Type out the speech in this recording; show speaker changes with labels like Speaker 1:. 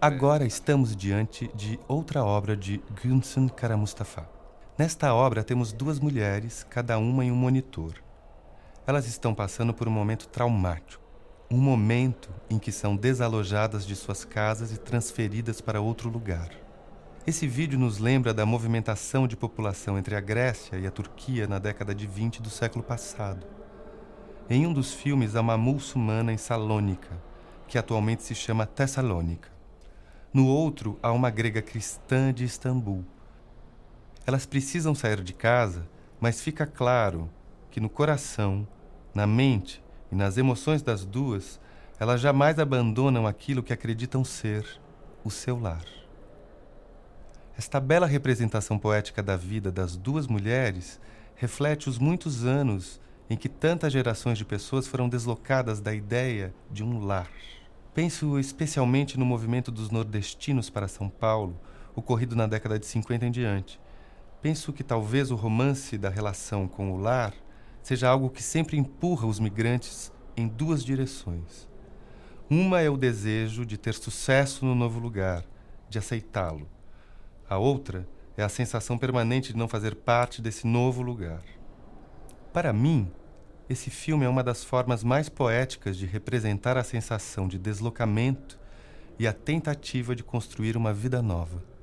Speaker 1: Agora estamos diante de outra obra de Gülsen Kara Mustafa. Nesta obra temos duas mulheres, cada uma em um monitor. Elas estão passando por um momento traumático, um momento em que são desalojadas de suas casas e transferidas para outro lugar. Esse vídeo nos lembra da movimentação de população entre a Grécia e a Turquia na década de 20 do século passado. Em um dos filmes há uma muçulmana em Salônica, que atualmente se chama Tessalônica. No outro há uma grega cristã de Istambul. Elas precisam sair de casa, mas fica claro que no coração, na mente e nas emoções das duas, elas jamais abandonam aquilo que acreditam ser o seu lar. Esta bela representação poética da vida das duas mulheres reflete os muitos anos em que tantas gerações de pessoas foram deslocadas da ideia de um lar. Penso especialmente no movimento dos nordestinos para São Paulo, ocorrido na década de 50 em diante. Penso que talvez o romance da relação com o lar seja algo que sempre empurra os migrantes em duas direções. Uma é o desejo de ter sucesso no novo lugar, de aceitá-lo. A outra é a sensação permanente de não fazer parte desse novo lugar. Para mim, esse filme é uma das formas mais poéticas de representar a sensação de deslocamento e a tentativa de construir uma vida nova.